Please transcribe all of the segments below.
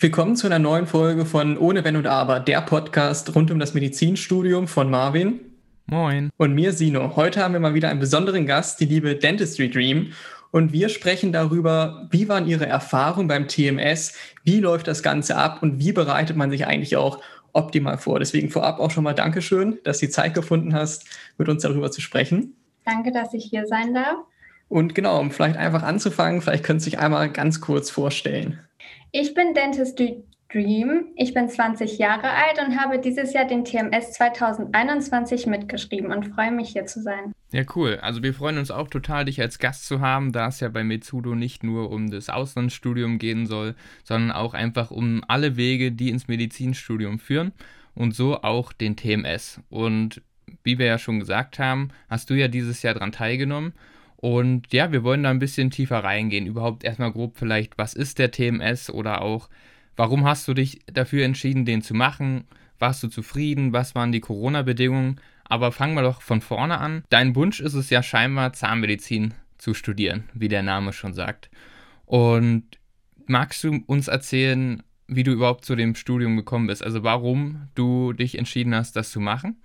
Willkommen zu einer neuen Folge von Ohne Wenn und Aber, der Podcast rund um das Medizinstudium von Marvin. Moin. Und mir, Sino. Heute haben wir mal wieder einen besonderen Gast, die liebe Dentistry Dream. Und wir sprechen darüber, wie waren Ihre Erfahrungen beim TMS, wie läuft das Ganze ab und wie bereitet man sich eigentlich auch optimal vor. Deswegen vorab auch schon mal Dankeschön, dass du die Zeit gefunden hast, mit uns darüber zu sprechen. Danke, dass ich hier sein darf. Und genau, um vielleicht einfach anzufangen, vielleicht können Sie sich einmal ganz kurz vorstellen. Ich bin Dentist Dream. Ich bin 20 Jahre alt und habe dieses Jahr den TMS 2021 mitgeschrieben und freue mich hier zu sein. Ja, cool. Also wir freuen uns auch total, dich als Gast zu haben, da es ja bei Metsudo nicht nur um das Auslandsstudium gehen soll, sondern auch einfach um alle Wege, die ins Medizinstudium führen und so auch den TMS. Und wie wir ja schon gesagt haben, hast du ja dieses Jahr daran teilgenommen und ja, wir wollen da ein bisschen tiefer reingehen. Überhaupt erstmal grob vielleicht, was ist der TMS oder auch, warum hast du dich dafür entschieden, den zu machen? Warst du zufrieden? Was waren die Corona-Bedingungen? Aber fangen wir doch von vorne an. Dein Wunsch ist es ja scheinbar, Zahnmedizin zu studieren, wie der Name schon sagt. Und magst du uns erzählen, wie du überhaupt zu dem Studium gekommen bist? Also warum du dich entschieden hast, das zu machen?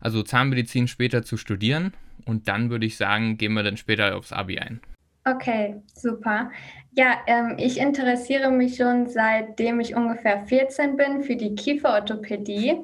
Also Zahnmedizin später zu studieren und dann würde ich sagen, gehen wir dann später aufs Abi ein. Okay, super. Ja, ähm, ich interessiere mich schon seitdem ich ungefähr 14 bin für die Kieferorthopädie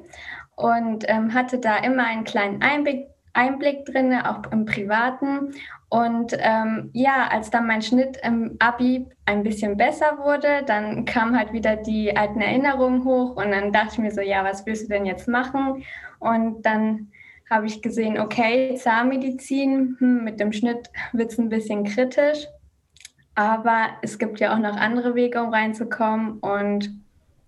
und ähm, hatte da immer einen kleinen Einblick, Einblick drin, auch im Privaten. Und ähm, ja, als dann mein Schnitt im Abi ein bisschen besser wurde, dann kamen halt wieder die alten Erinnerungen hoch und dann dachte ich mir so, ja, was willst du denn jetzt machen? Und dann habe ich gesehen, okay, Zahnmedizin, hm, mit dem Schnitt wird es ein bisschen kritisch. Aber es gibt ja auch noch andere Wege, um reinzukommen. Und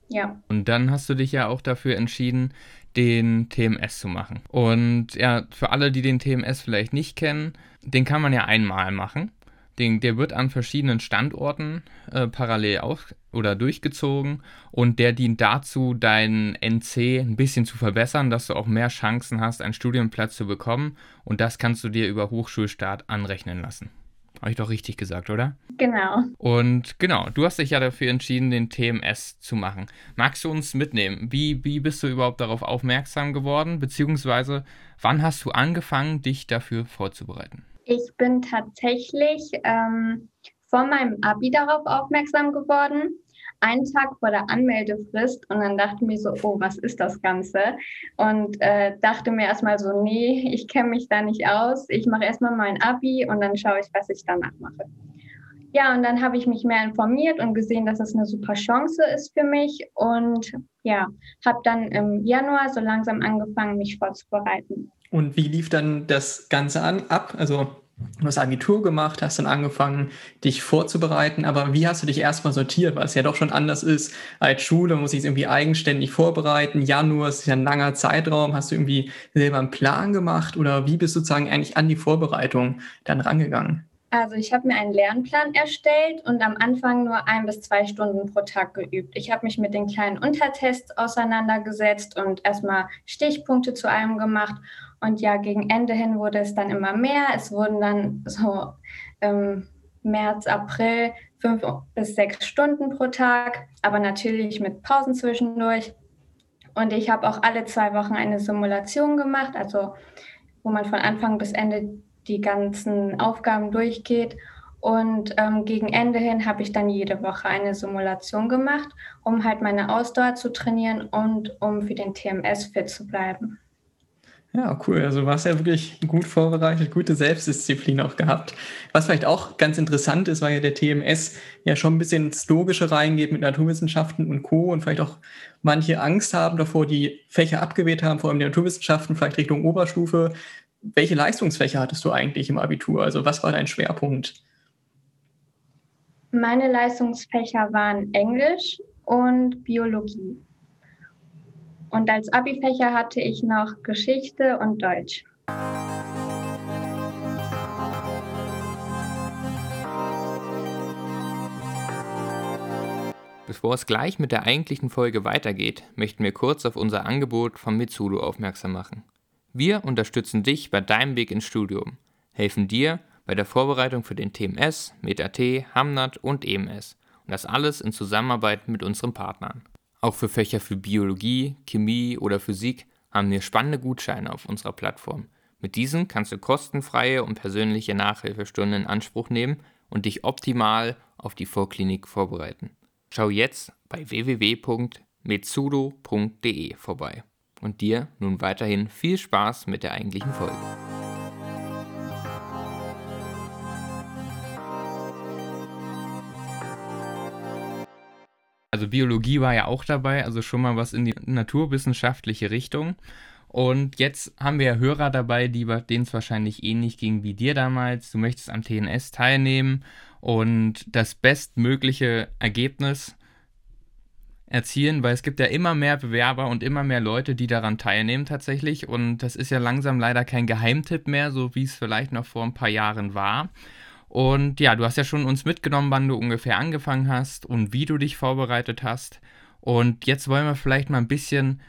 ja. Und dann hast du dich ja auch dafür entschieden, den TMS zu machen. Und ja, für alle, die den TMS vielleicht nicht kennen, den kann man ja einmal machen. Den, der wird an verschiedenen Standorten äh, parallel auf oder durchgezogen und der dient dazu, deinen NC ein bisschen zu verbessern, dass du auch mehr Chancen hast, einen Studienplatz zu bekommen und das kannst du dir über Hochschulstart anrechnen lassen. Habe ich doch richtig gesagt, oder? Genau. Und genau, du hast dich ja dafür entschieden, den TMS zu machen. Magst du uns mitnehmen? Wie, wie bist du überhaupt darauf aufmerksam geworden? Beziehungsweise, wann hast du angefangen, dich dafür vorzubereiten? Ich bin tatsächlich ähm, vor meinem Abi darauf aufmerksam geworden, einen Tag vor der Anmeldefrist und dann dachte mir so, oh, was ist das Ganze? Und äh, dachte mir erstmal so, nee, ich kenne mich da nicht aus. Ich mache erstmal mein Abi und dann schaue ich, was ich danach mache. Ja, und dann habe ich mich mehr informiert und gesehen, dass es eine super Chance ist für mich und ja, habe dann im Januar so langsam angefangen, mich vorzubereiten. Und wie lief dann das Ganze an, ab? Also Du hast Abitur gemacht, hast dann angefangen, dich vorzubereiten, aber wie hast du dich erstmal sortiert, weil es ja doch schon anders ist als Schule, muss sich irgendwie eigenständig vorbereiten. Januar ist ja ein langer Zeitraum. Hast du irgendwie selber einen Plan gemacht oder wie bist du sozusagen eigentlich an die Vorbereitung dann rangegangen? Also ich habe mir einen Lernplan erstellt und am Anfang nur ein bis zwei Stunden pro Tag geübt. Ich habe mich mit den kleinen Untertests auseinandergesetzt und erstmal Stichpunkte zu allem gemacht und ja, gegen Ende hin wurde es dann immer mehr. Es wurden dann so im März, April fünf bis sechs Stunden pro Tag, aber natürlich mit Pausen zwischendurch. Und ich habe auch alle zwei Wochen eine Simulation gemacht, also wo man von Anfang bis Ende die ganzen Aufgaben durchgeht. Und ähm, gegen Ende hin habe ich dann jede Woche eine Simulation gemacht, um halt meine Ausdauer zu trainieren und um für den TMS fit zu bleiben. Ja, cool. Also du warst ja wirklich gut vorbereitet, gute Selbstdisziplin auch gehabt. Was vielleicht auch ganz interessant ist, weil ja der TMS ja schon ein bisschen ins Logische reingeht mit Naturwissenschaften und Co. und vielleicht auch manche Angst haben davor, die Fächer abgewählt haben, vor allem die Naturwissenschaften, vielleicht Richtung Oberstufe. Welche Leistungsfächer hattest du eigentlich im Abitur? Also was war dein Schwerpunkt? Meine Leistungsfächer waren Englisch und Biologie. Und als Abi-Fächer hatte ich noch Geschichte und Deutsch. Bevor es gleich mit der eigentlichen Folge weitergeht, möchten wir kurz auf unser Angebot von Mitsudo aufmerksam machen. Wir unterstützen dich bei deinem Weg ins Studium, helfen dir bei der Vorbereitung für den TMS, MetaT, Hamnat und EMS Und das alles in Zusammenarbeit mit unseren Partnern. Auch für Fächer für Biologie, Chemie oder Physik haben wir spannende Gutscheine auf unserer Plattform. Mit diesen kannst du kostenfreie und persönliche Nachhilfestunden in Anspruch nehmen und dich optimal auf die Vorklinik vorbereiten. Schau jetzt bei www.metsudo.de vorbei. Und dir nun weiterhin viel Spaß mit der eigentlichen Folge. Also Biologie war ja auch dabei, also schon mal was in die naturwissenschaftliche Richtung. Und jetzt haben wir ja Hörer dabei, die denen es wahrscheinlich ähnlich ging wie dir damals. Du möchtest am TNS teilnehmen und das bestmögliche Ergebnis erzielen, weil es gibt ja immer mehr Bewerber und immer mehr Leute, die daran teilnehmen tatsächlich. Und das ist ja langsam leider kein Geheimtipp mehr, so wie es vielleicht noch vor ein paar Jahren war. Und ja, du hast ja schon uns mitgenommen, wann du ungefähr angefangen hast und wie du dich vorbereitet hast. Und jetzt wollen wir vielleicht mal ein bisschen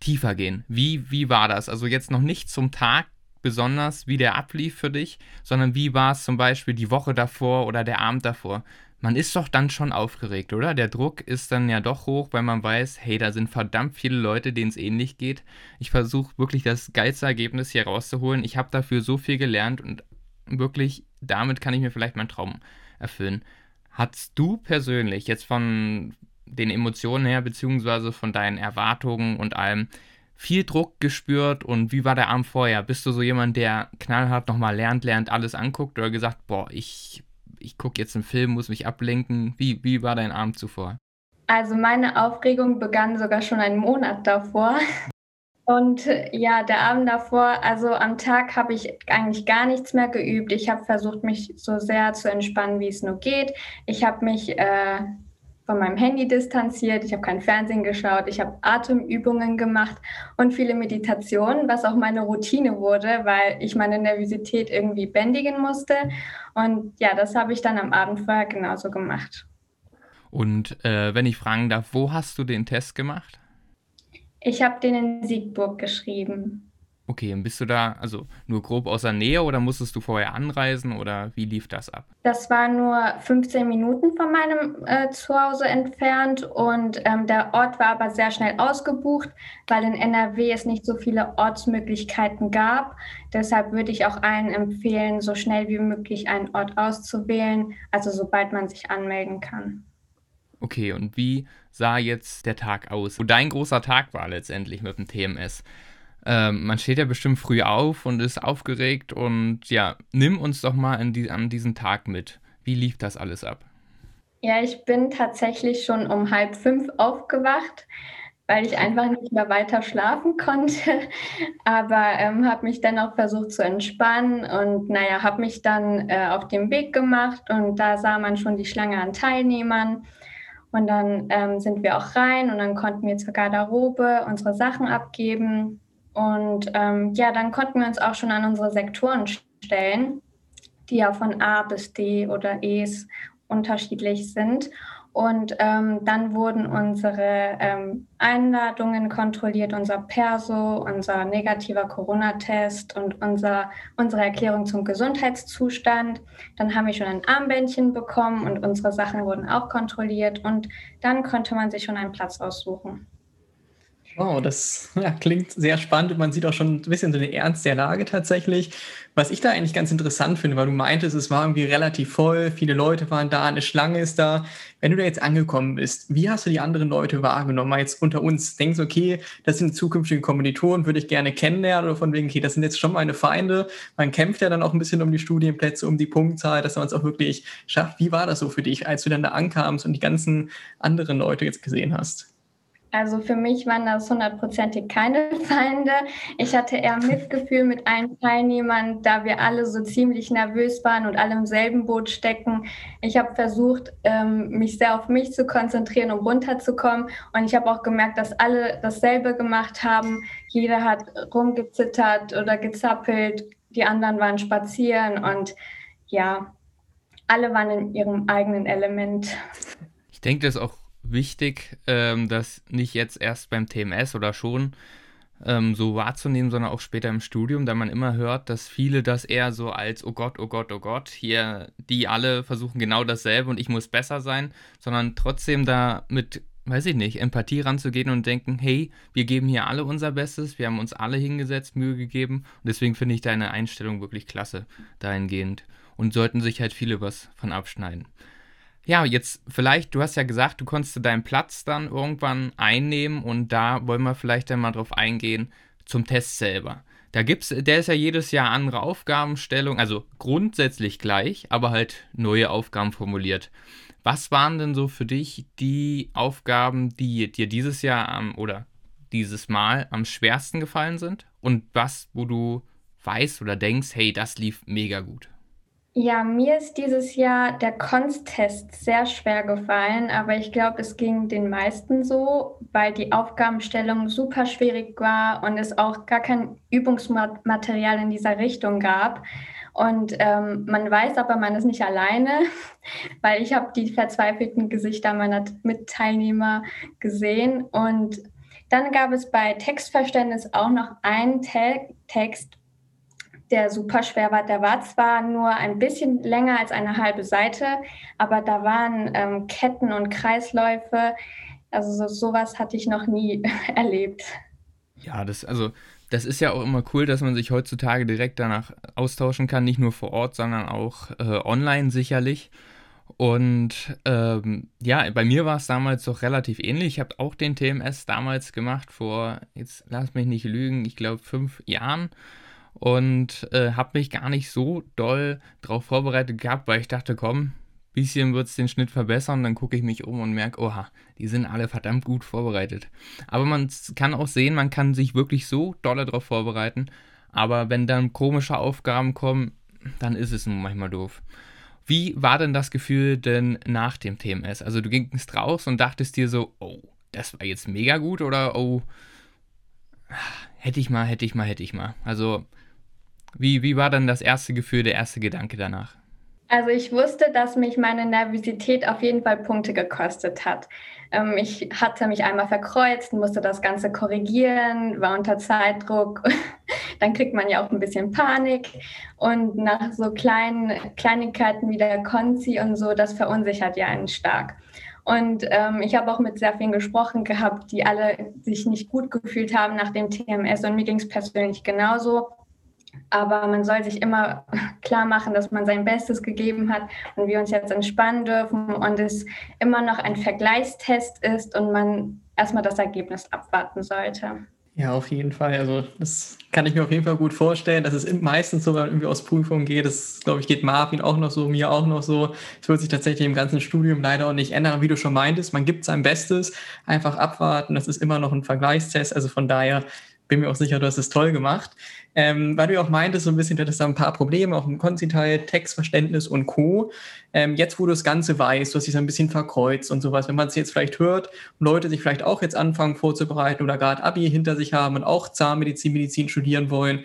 tiefer gehen. Wie, wie war das? Also jetzt noch nicht zum Tag besonders, wie der ablief für dich, sondern wie war es zum Beispiel die Woche davor oder der Abend davor? Man ist doch dann schon aufgeregt, oder? Der Druck ist dann ja doch hoch, weil man weiß, hey, da sind verdammt viele Leute, denen es ähnlich geht. Ich versuche wirklich das geilste Ergebnis hier rauszuholen. Ich habe dafür so viel gelernt und wirklich, damit kann ich mir vielleicht meinen Traum erfüllen. Hattest du persönlich jetzt von den Emotionen her, beziehungsweise von deinen Erwartungen und allem, viel Druck gespürt und wie war der Abend vorher? Bist du so jemand, der knallhart nochmal lernt, lernt, alles anguckt oder gesagt, boah, ich, ich gucke jetzt einen Film, muss mich ablenken? Wie, wie war dein Abend zuvor? Also meine Aufregung begann sogar schon einen Monat davor. Und ja, der Abend davor, also am Tag habe ich eigentlich gar nichts mehr geübt. Ich habe versucht, mich so sehr zu entspannen, wie es nur geht. Ich habe mich äh, von meinem Handy distanziert, ich habe kein Fernsehen geschaut, ich habe Atemübungen gemacht und viele Meditationen, was auch meine Routine wurde, weil ich meine Nervosität irgendwie bändigen musste. Und ja, das habe ich dann am Abend vorher genauso gemacht. Und äh, wenn ich fragen darf, wo hast du den Test gemacht? Ich habe den in Siegburg geschrieben. Okay, und bist du da also nur grob aus der Nähe oder musstest du vorher anreisen oder wie lief das ab? Das war nur 15 Minuten von meinem äh, Zuhause entfernt und ähm, der Ort war aber sehr schnell ausgebucht, weil in NRW es nicht so viele Ortsmöglichkeiten gab. Deshalb würde ich auch allen empfehlen, so schnell wie möglich einen Ort auszuwählen, also sobald man sich anmelden kann. Okay, und wie sah jetzt der Tag aus, wo dein großer Tag war letztendlich mit dem TMS? Ähm, man steht ja bestimmt früh auf und ist aufgeregt und ja, nimm uns doch mal die, an diesen Tag mit. Wie lief das alles ab? Ja, ich bin tatsächlich schon um halb fünf aufgewacht, weil ich einfach nicht mehr weiter schlafen konnte. Aber ähm, habe mich dann auch versucht zu entspannen und naja, habe mich dann äh, auf den Weg gemacht und da sah man schon die Schlange an Teilnehmern. Und dann ähm, sind wir auch rein und dann konnten wir zur Garderobe unsere Sachen abgeben. Und ähm, ja, dann konnten wir uns auch schon an unsere Sektoren stellen, die ja von A bis D oder E's unterschiedlich sind. Und ähm, dann wurden unsere ähm, Einladungen kontrolliert, unser Perso, unser negativer Corona-Test und unser, unsere Erklärung zum Gesundheitszustand. Dann haben wir schon ein Armbändchen bekommen und unsere Sachen wurden auch kontrolliert. Und dann konnte man sich schon einen Platz aussuchen. Wow, das ja, klingt sehr spannend und man sieht auch schon ein bisschen so den Ernst der Lage tatsächlich. Was ich da eigentlich ganz interessant finde, weil du meintest, es war irgendwie relativ voll, viele Leute waren da, eine Schlange ist da. Wenn du da jetzt angekommen bist, wie hast du die anderen Leute wahrgenommen? Mal jetzt unter uns, denkst okay, das sind zukünftige Kommilitonen, würde ich gerne kennenlernen oder von wegen, okay, das sind jetzt schon meine Feinde. Man kämpft ja dann auch ein bisschen um die Studienplätze, um die Punktzahl, dass man es auch wirklich schafft. Wie war das so für dich, als du dann da ankamst und die ganzen anderen Leute jetzt gesehen hast? Also für mich waren das hundertprozentig keine Feinde. Ich hatte eher Mitgefühl mit allen Teilnehmern, da wir alle so ziemlich nervös waren und alle im selben Boot stecken. Ich habe versucht, ähm, mich sehr auf mich zu konzentrieren, um runterzukommen. Und ich habe auch gemerkt, dass alle dasselbe gemacht haben. Jeder hat rumgezittert oder gezappelt. Die anderen waren spazieren und ja, alle waren in ihrem eigenen Element. Ich denke, das ist auch wichtig, ähm, dass nicht jetzt erst beim TMS oder schon ähm, so wahrzunehmen, sondern auch später im Studium, da man immer hört, dass viele das eher so als, oh Gott, oh Gott, oh Gott, hier, die alle versuchen genau dasselbe und ich muss besser sein, sondern trotzdem da mit weiß ich nicht, Empathie ranzugehen und denken, hey, wir geben hier alle unser Bestes, wir haben uns alle hingesetzt, Mühe gegeben und deswegen finde ich deine Einstellung wirklich klasse dahingehend und sollten sich halt viele was von abschneiden. Ja, jetzt vielleicht, du hast ja gesagt, du konntest deinen Platz dann irgendwann einnehmen und da wollen wir vielleicht dann mal drauf eingehen zum Test selber. Da gibt's, der ist ja jedes Jahr andere Aufgabenstellung, also grundsätzlich gleich, aber halt neue Aufgaben formuliert. Was waren denn so für dich die Aufgaben, die dir dieses Jahr am, oder dieses Mal am schwersten gefallen sind? Und was, wo du weißt oder denkst, hey, das lief mega gut? Ja, mir ist dieses Jahr der Konst-Test sehr schwer gefallen, aber ich glaube, es ging den meisten so, weil die Aufgabenstellung super schwierig war und es auch gar kein Übungsmaterial in dieser Richtung gab. Und ähm, man weiß aber, man ist nicht alleine, weil ich habe die verzweifelten Gesichter meiner Mitteilnehmer gesehen. Und dann gab es bei Textverständnis auch noch einen Te Text, der super schwer war. Der war zwar nur ein bisschen länger als eine halbe Seite, aber da waren ähm, Ketten und Kreisläufe. Also so, sowas hatte ich noch nie erlebt. Ja, das, also das ist ja auch immer cool, dass man sich heutzutage direkt danach austauschen kann, nicht nur vor Ort, sondern auch äh, online sicherlich. Und ähm, ja, bei mir war es damals doch relativ ähnlich. Ich habe auch den TMS damals gemacht, vor, jetzt lass mich nicht lügen, ich glaube fünf Jahren. Und äh, habe mich gar nicht so doll darauf vorbereitet gehabt, weil ich dachte, komm, bisschen wird es den Schnitt verbessern, dann gucke ich mich um und merke, oha, die sind alle verdammt gut vorbereitet. Aber man kann auch sehen, man kann sich wirklich so dolle darauf vorbereiten, aber wenn dann komische Aufgaben kommen, dann ist es manchmal doof. Wie war denn das Gefühl denn nach dem TMS? Also du gingst raus und dachtest dir so, oh, das war jetzt mega gut oder oh, hätte ich mal, hätte ich mal, hätte ich mal. Also wie, wie war dann das erste Gefühl, der erste Gedanke danach? Also ich wusste, dass mich meine Nervosität auf jeden Fall Punkte gekostet hat. Ähm, ich hatte mich einmal verkreuzt, musste das Ganze korrigieren, war unter Zeitdruck. Dann kriegt man ja auch ein bisschen Panik. Und nach so kleinen Kleinigkeiten wie der Konzi und so, das verunsichert ja einen stark. Und ähm, ich habe auch mit sehr vielen gesprochen gehabt, die alle sich nicht gut gefühlt haben nach dem TMS. Und mir ging es persönlich genauso. Aber man soll sich immer klar machen, dass man sein Bestes gegeben hat und wir uns jetzt entspannen dürfen und es immer noch ein Vergleichstest ist und man erstmal das Ergebnis abwarten sollte. Ja, auf jeden Fall. Also das kann ich mir auf jeden Fall gut vorstellen, dass es meistens so, wenn man irgendwie aus Prüfungen geht, das glaube ich geht Marvin auch noch so, mir auch noch so. Es wird sich tatsächlich im ganzen Studium leider auch nicht ändern. Wie du schon meintest, man gibt sein Bestes, einfach abwarten. Das ist immer noch ein Vergleichstest. Also von daher bin mir auch sicher, du hast es toll gemacht. Ähm, weil du ja auch meintest, so ein bisschen, du hattest da ein paar Probleme, auch im Konziteil, Textverständnis und Co. Ähm, jetzt, wo du das Ganze weißt, du hast dich so ein bisschen verkreuzt und sowas, wenn man es jetzt vielleicht hört und Leute sich vielleicht auch jetzt anfangen vorzubereiten oder gerade Abi hinter sich haben und auch Zahnmedizin, Medizin studieren wollen,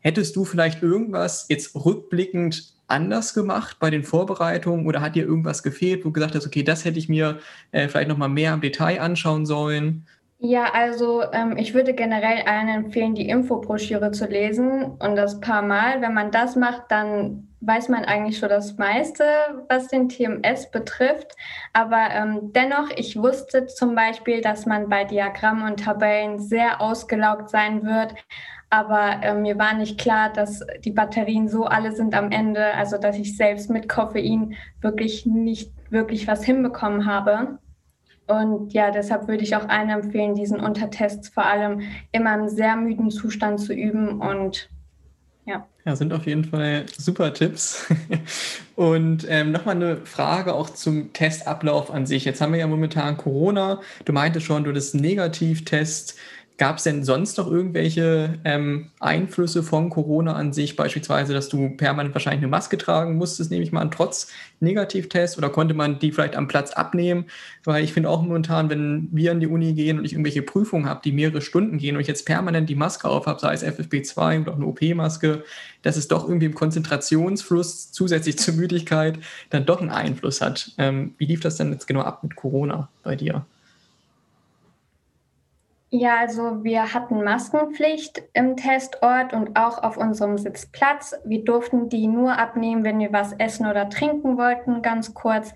hättest du vielleicht irgendwas jetzt rückblickend anders gemacht bei den Vorbereitungen oder hat dir irgendwas gefehlt, wo du gesagt hast, okay, das hätte ich mir äh, vielleicht nochmal mehr im Detail anschauen sollen? Ja, also ähm, ich würde generell allen empfehlen, die Infobroschüre zu lesen und das paar Mal. Wenn man das macht, dann weiß man eigentlich schon das meiste, was den TMS betrifft. Aber ähm, dennoch, ich wusste zum Beispiel, dass man bei Diagrammen und Tabellen sehr ausgelaugt sein wird. Aber äh, mir war nicht klar, dass die Batterien so alle sind am Ende, also dass ich selbst mit Koffein wirklich nicht wirklich was hinbekommen habe. Und ja, deshalb würde ich auch allen empfehlen, diesen Untertests vor allem immer im sehr müden Zustand zu üben und ja. Ja, sind auf jeden Fall super Tipps. Und ähm, nochmal eine Frage auch zum Testablauf an sich. Jetzt haben wir ja momentan Corona. Du meintest schon, du hattest Negativtest. Gab es denn sonst noch irgendwelche ähm, Einflüsse von Corona an sich, beispielsweise, dass du permanent wahrscheinlich eine Maske tragen musstest, nehme ich mal an, trotz Negativtest? Oder konnte man die vielleicht am Platz abnehmen? Weil ich finde auch momentan, wenn wir an die Uni gehen und ich irgendwelche Prüfungen habe, die mehrere Stunden gehen und ich jetzt permanent die Maske auf habe, sei es FFP2 oder auch eine OP-Maske, dass es doch irgendwie im Konzentrationsfluss zusätzlich zur Müdigkeit dann doch einen Einfluss hat. Ähm, wie lief das denn jetzt genau ab mit Corona bei dir? Ja, also wir hatten Maskenpflicht im Testort und auch auf unserem Sitzplatz. Wir durften die nur abnehmen, wenn wir was essen oder trinken wollten, ganz kurz.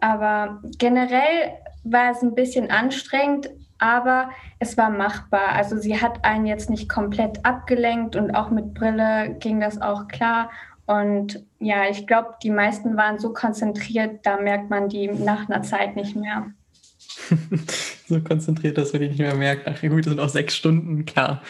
Aber generell war es ein bisschen anstrengend, aber es war machbar. Also sie hat einen jetzt nicht komplett abgelenkt und auch mit Brille ging das auch klar. Und ja, ich glaube, die meisten waren so konzentriert, da merkt man die nach einer Zeit nicht mehr. so konzentriert, dass man die nicht mehr merkt. Ach gut, das sind auch sechs Stunden, klar.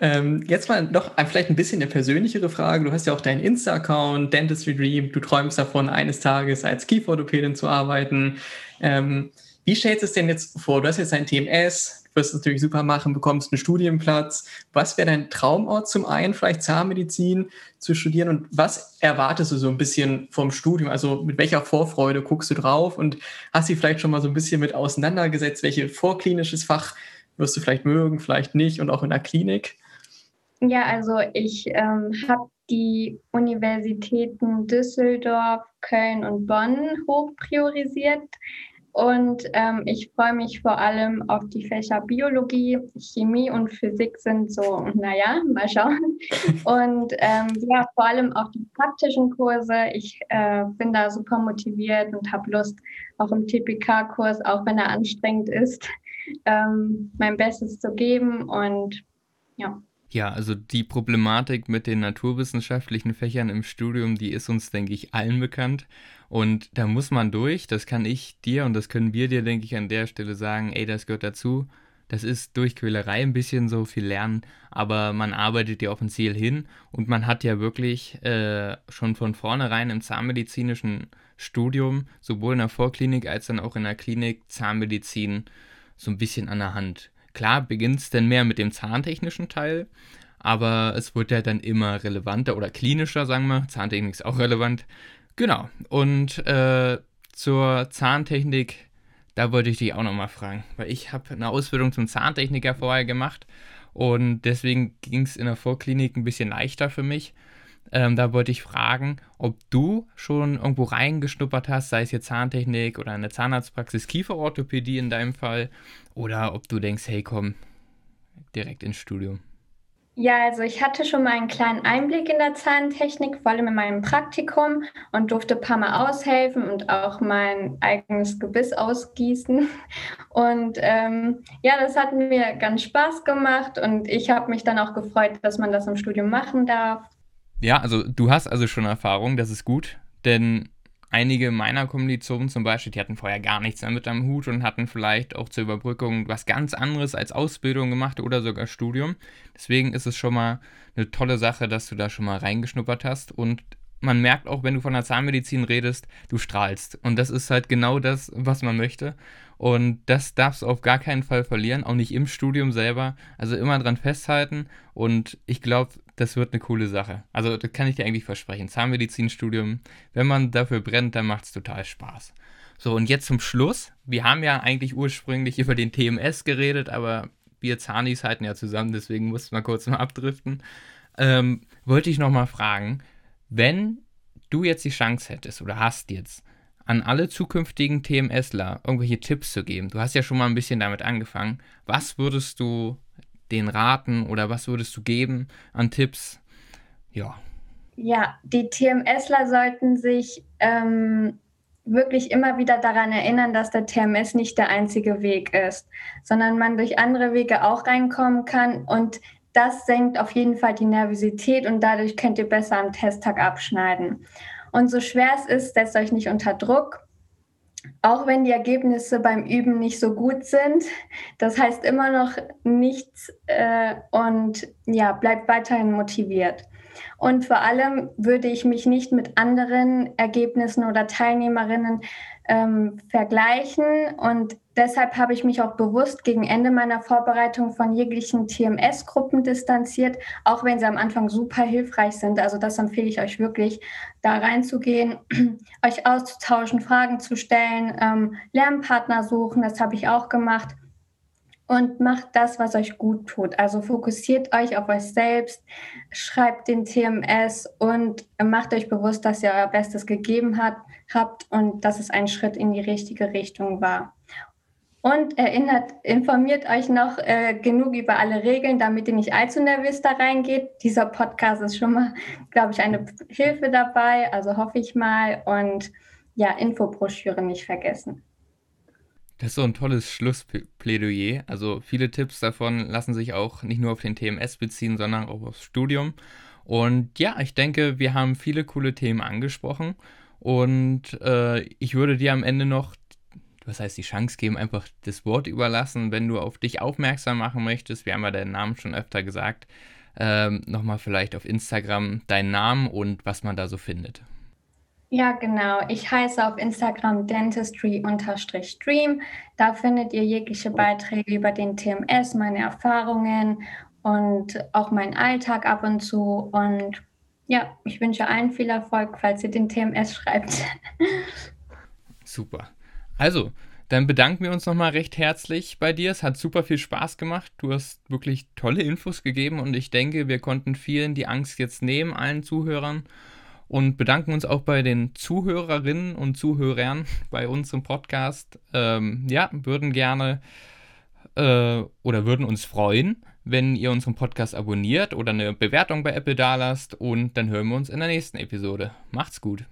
Ähm, jetzt mal noch vielleicht ein bisschen eine persönlichere Frage. Du hast ja auch deinen Insta-Account, Dentistry Dream. Du träumst davon, eines Tages als Kieferorthopädin zu arbeiten. Ähm, wie stellst du es denn jetzt vor? Du hast jetzt ein TMS, wirst es natürlich super machen, bekommst einen Studienplatz. Was wäre dein Traumort zum einen, vielleicht Zahnmedizin zu studieren und was erwartest du so ein bisschen vom Studium? Also mit welcher Vorfreude guckst du drauf und hast du vielleicht schon mal so ein bisschen mit auseinandergesetzt, welches vorklinisches Fach wirst du vielleicht mögen, vielleicht nicht und auch in der Klinik? Ja, also ich ähm, habe die Universitäten Düsseldorf, Köln und Bonn hoch priorisiert. Und ähm, ich freue mich vor allem auf die Fächer Biologie, Chemie und Physik sind so, naja, mal schauen. Und ähm, ja, vor allem auf die praktischen Kurse. Ich äh, bin da super motiviert und habe Lust, auch im TPK-Kurs, auch wenn er anstrengend ist, ähm, mein Bestes zu geben. Und ja. Ja, also die Problematik mit den naturwissenschaftlichen Fächern im Studium, die ist uns, denke ich, allen bekannt. Und da muss man durch, das kann ich dir und das können wir dir, denke ich, an der Stelle sagen, ey, das gehört dazu. Das ist durch Quälerei ein bisschen so viel lernen, aber man arbeitet ja auf ein Ziel hin und man hat ja wirklich äh, schon von vornherein im zahnmedizinischen Studium, sowohl in der Vorklinik als dann auch in der Klinik, Zahnmedizin so ein bisschen an der Hand. Klar beginnt es dann mehr mit dem zahntechnischen Teil, aber es wird ja dann immer relevanter oder klinischer, sagen wir. Zahntechnik ist auch relevant. Genau. Und äh, zur Zahntechnik, da wollte ich dich auch nochmal fragen, weil ich habe eine Ausbildung zum Zahntechniker vorher gemacht und deswegen ging es in der Vorklinik ein bisschen leichter für mich. Ähm, da wollte ich fragen, ob du schon irgendwo reingeschnuppert hast, sei es jetzt Zahntechnik oder eine Zahnarztpraxis, Kieferorthopädie in deinem Fall, oder ob du denkst, hey komm, direkt ins Studium. Ja, also ich hatte schon mal einen kleinen Einblick in der Zahntechnik, vor allem in meinem Praktikum und durfte ein paar Mal aushelfen und auch mein eigenes Gebiss ausgießen. Und ähm, ja, das hat mir ganz Spaß gemacht und ich habe mich dann auch gefreut, dass man das im Studium machen darf. Ja, also du hast also schon Erfahrung, das ist gut, denn einige meiner Kommilitonen zum Beispiel, die hatten vorher gar nichts damit am Hut und hatten vielleicht auch zur Überbrückung was ganz anderes als Ausbildung gemacht oder sogar Studium. Deswegen ist es schon mal eine tolle Sache, dass du da schon mal reingeschnuppert hast und man merkt auch, wenn du von der Zahnmedizin redest, du strahlst. Und das ist halt genau das, was man möchte. Und das darfst du auf gar keinen Fall verlieren, auch nicht im Studium selber. Also immer dran festhalten. Und ich glaube, das wird eine coole Sache. Also das kann ich dir eigentlich versprechen. Zahnmedizinstudium, wenn man dafür brennt, dann macht es total Spaß. So, und jetzt zum Schluss. Wir haben ja eigentlich ursprünglich über den TMS geredet, aber wir Zahnis halten ja zusammen, deswegen mussten wir kurz mal abdriften. Ähm, wollte ich nochmal fragen, wenn du jetzt die Chance hättest oder hast jetzt, an alle zukünftigen TMSler irgendwelche Tipps zu geben, du hast ja schon mal ein bisschen damit angefangen, was würdest du den raten oder was würdest du geben an Tipps? Ja. Ja, die TMSler sollten sich ähm, wirklich immer wieder daran erinnern, dass der TMS nicht der einzige Weg ist, sondern man durch andere Wege auch reinkommen kann und das senkt auf jeden Fall die Nervosität und dadurch könnt ihr besser am Testtag abschneiden. Und so schwer es ist, setzt euch nicht unter Druck auch wenn die Ergebnisse beim Üben nicht so gut sind. Das heißt immer noch nichts äh, und ja, bleibt weiterhin motiviert. Und vor allem würde ich mich nicht mit anderen Ergebnissen oder Teilnehmerinnen ähm, vergleichen. Und deshalb habe ich mich auch bewusst gegen Ende meiner Vorbereitung von jeglichen TMS-Gruppen distanziert, auch wenn sie am Anfang super hilfreich sind. Also das empfehle ich euch wirklich, da reinzugehen, euch auszutauschen, Fragen zu stellen, ähm, Lernpartner suchen. Das habe ich auch gemacht und macht das, was euch gut tut. Also fokussiert euch auf euch selbst, schreibt den TMS und macht euch bewusst, dass ihr euer Bestes gegeben hat, habt und dass es ein Schritt in die richtige Richtung war. Und erinnert, informiert euch noch äh, genug über alle Regeln, damit ihr nicht allzu nervös da reingeht. Dieser Podcast ist schon mal, glaube ich, eine Hilfe dabei, also hoffe ich mal. Und ja, Infobroschüre nicht vergessen. Das ist so ein tolles Schlussplädoyer. Also viele Tipps davon lassen sich auch nicht nur auf den TMS beziehen, sondern auch aufs Studium. Und ja, ich denke, wir haben viele coole Themen angesprochen. Und äh, ich würde dir am Ende noch was heißt die Chance geben, einfach das Wort überlassen, wenn du auf dich aufmerksam machen möchtest. Wir haben ja deinen Namen schon öfter gesagt. Ähm, Nochmal vielleicht auf Instagram deinen Namen und was man da so findet. Ja, genau. Ich heiße auf Instagram dentistry-stream. Da findet ihr jegliche Beiträge über den TMS, meine Erfahrungen und auch meinen Alltag ab und zu. Und ja, ich wünsche allen viel Erfolg, falls ihr den TMS schreibt. Super. Also, dann bedanken wir uns nochmal recht herzlich bei dir. Es hat super viel Spaß gemacht. Du hast wirklich tolle Infos gegeben und ich denke, wir konnten vielen die Angst jetzt nehmen, allen Zuhörern. Und bedanken uns auch bei den Zuhörerinnen und Zuhörern bei uns im Podcast. Ähm, ja, würden gerne äh, oder würden uns freuen, wenn ihr unseren Podcast abonniert oder eine Bewertung bei Apple dalasst. Und dann hören wir uns in der nächsten Episode. Macht's gut.